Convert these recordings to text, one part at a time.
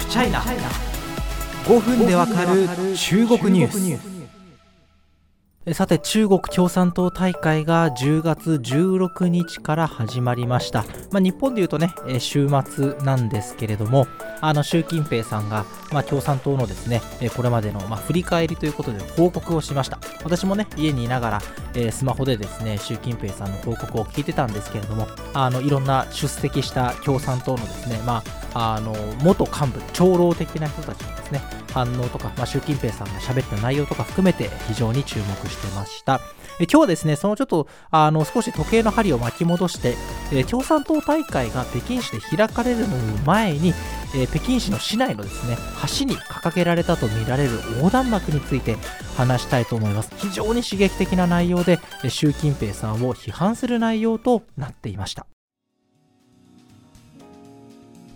フチャイナ5分でわかる中国ニュース。さて中国共産党大会が10月16日から始まりました、まあ、日本でいうとね週末なんですけれどもあの習近平さんが、まあ、共産党のですねこれまでの、まあ、振り返りということで報告をしました。私もね家にいながら、えー、スマホでですね習近平さんの報告を聞いてたんですけれどもあのいろんな出席した共産党のですね、まあ、あの元幹部長老的な人たちのですね反応とか、まあ、習近平さんが喋った内容とか含めて非常に注目してました。え今日はですね、そのちょっとあの少し時計の針を巻き戻して、え共産党大会が北京市で開かれる前に、え北京市の市内のですね橋に掲げられたとみられる横断幕について話したいと思います。非常に刺激的な内容で、習近平さんを批判する内容となっていました。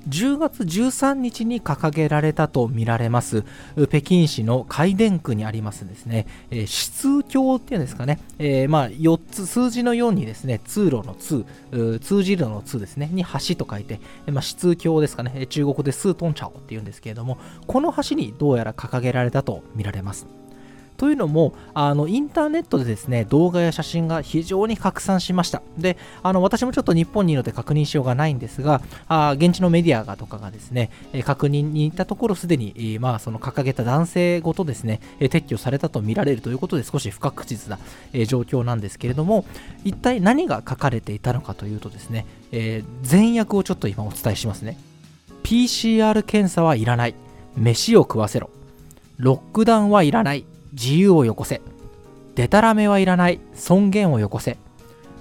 10月13日に掲げられたとみられます。北京市の海淀区にありますですね、えー、指通橋っていうんですかね、えー、まあ4つ数字のようにですね通路の通通じるの通ですね。に橋と書いて、まあ、指通橋ですかね。中国でスートンチャオっていうんですけれどもこの橋にどうやら掲げられたとみられます。というのもあのインターネットでですね動画や写真が非常に拡散しました。であの私もちょっと日本にいるので確認しようがないんですがあ現地のメディアがとかがですね確認に行ったところすでに、まあ、その掲げた男性ごとですね撤去されたとみられるということで少し不確実な状況なんですけれども一体何が書かれていたのかというとですね、えー、前訳をちょっと今お伝えしますね。PCR 検査はいらない。飯を食わせろ。ロックダウンはいらない。自由をよこせ。でたらめはいらない。尊厳をよこせ。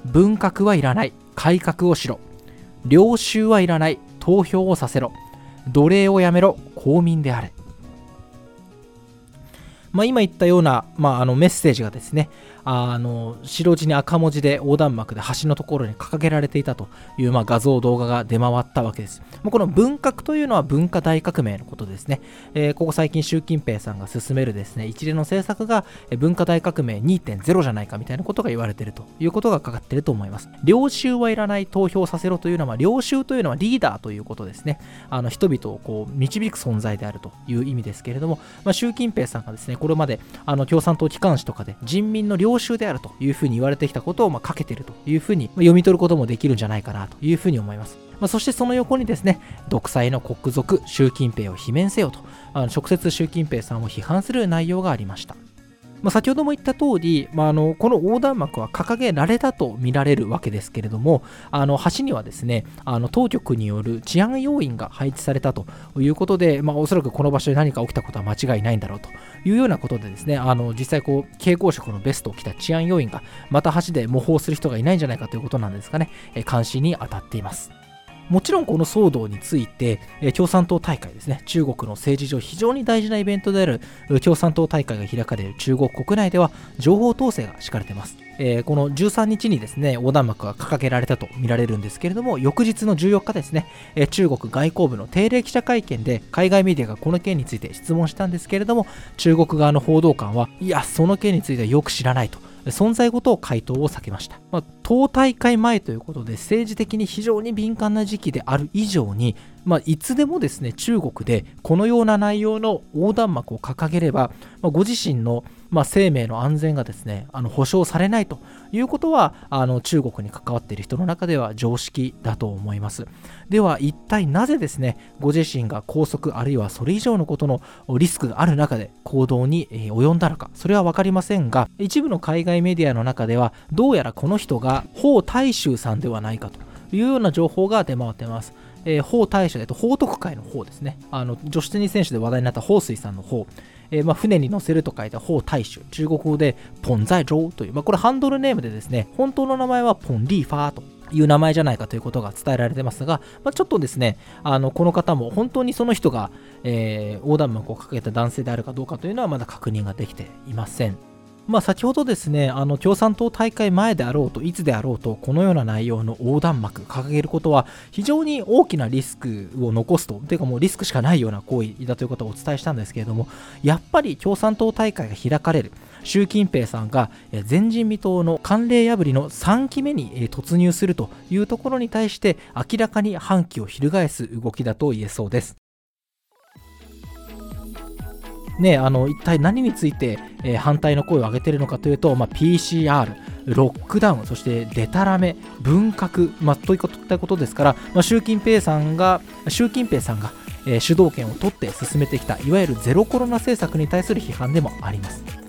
文革はいらない。改革をしろ。領収はいらない。投票をさせろ。奴隷をやめろ。公民であれ。まあ、今言ったような、まあ、あのメッセージがですねあの白地に赤文字で横断幕で橋のところに掲げられていたという、まあ、画像、動画が出回ったわけですもう。この文革というのは文化大革命のことですね。えー、ここ最近、習近平さんが進めるですね一連の政策が文化大革命2.0じゃないかみたいなことが言われてるということがかかってると思います。領袖はいらない投票させろというのは、領袖というのはリーダーということですね。あの人々をこう導く存在であるという意味ですけれども、まあ、習近平さんがですねこれまであの共産党機関紙とかで人民の領領袖であるというふうに言われてきたことをまあかけてるというふうに読み取ることもできるんじゃないかなというふうに思います。まあ、そしてその横にですね、独裁の国賊、習近平を罷免せよと、あの直接習近平さんを批判する内容がありました。まあ、先ほども言った通り、まあ、あのこの横断幕は掲げられたと見られるわけですけれどもあの橋にはですねあの当局による治安要員が配置されたということで、まあ、おそらくこの場所で何か起きたことは間違いないんだろうというようなことでですねあの実際こう蛍光色のベストを着た治安要員がまた橋で模倣する人がいないんじゃないかということなんですかね監視に当たっています。もちろんこの騒動について、共産党大会ですね、中国の政治上非常に大事なイベントである共産党大会が開かれる中国国内では情報統制が敷かれています。えー、この13日にですね、横断幕が掲げられたと見られるんですけれども、翌日の14日ですね、え、中国外交部の定例記者会見で海外メディアがこの件について質問したんですけれども、中国側の報道官は、いや、その件についてはよく知らないと。存在ごと回答を避けました。まあ、党大会前ということで政治的に非常に敏感な時期である以上に、まあ、いつでもですね中国でこのような内容の横断幕を掲げれば、まあ、ご自身の、まあ、生命の安全がですねあの保証されないということはあの中国に関わっている人の中では常識だと思います。では一体なぜですねご自身が拘束あるいはそれ以上のことのリスクがある中で行動に及んだのかそれは分かりませんが一部の海外メディアの中ではどうやらこの人が法大衆さんではないかというような情報が出回っています。えー、法大社でと法徳会の方ですね。あの女子テニス選手で話題になった彭帥さんの方、えー、まあ、船に乗せると書いた方大衆、中国語でポンザイジョウという、まあ、これハンドルネームでですね、本当の名前はポンリーファーという名前じゃないかということが伝えられてますが、まあ、ちょっとですね、あのこの方も本当にその人が、えー、横断幕をかけた男性であるかどうかというのはまだ確認ができていません。まあ、先ほどですねあの共産党大会前であろうといつであろうとこのような内容の横断幕掲げることは非常に大きなリスクを残すとというかもうリスクしかないような行為だということをお伝えしたんですけれどもやっぱり共産党大会が開かれる習近平さんが前人未到の慣例破りの3期目に突入するというところに対して明らかに反旗を翻す動きだと言えそうです。ね、あの一体何について、えー、反対の声を上げているのかというと、まあ、PCR、ロックダウン、そしてデタラメ、文革、まあ、といったことですから、まあ、習近平さんが、習近平さんが、えー、主導権を取って進めてきた、いわゆるゼロコロナ政策に対する批判でもあります。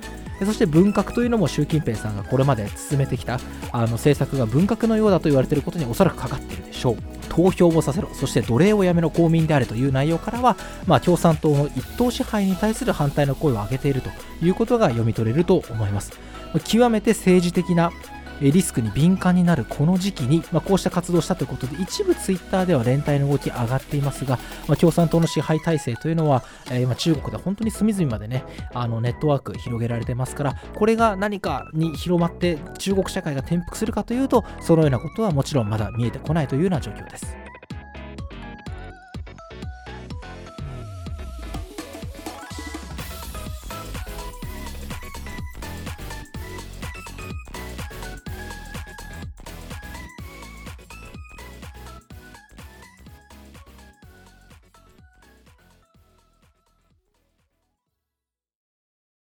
そして文革というのも習近平さんがこれまで進めてきたあの政策が文革のようだと言われていることにおそらくかかっているでしょう。投票をさせろ、そして奴隷をやめろ公民であるという内容からは、まあ、共産党の一党支配に対する反対の声を上げているということが読み取れると思います。極めて政治的なリスクに敏感になるこの時期に、まあ、こうした活動をしたということで一部ツイッターでは連帯の動き上がっていますが、まあ、共産党の支配体制というのは、えー、今中国で本当に隅々までねあのネットワーク広げられてますからこれが何かに広まって中国社会が転覆するかというとそのようなことはもちろんまだ見えてこないというような状況です。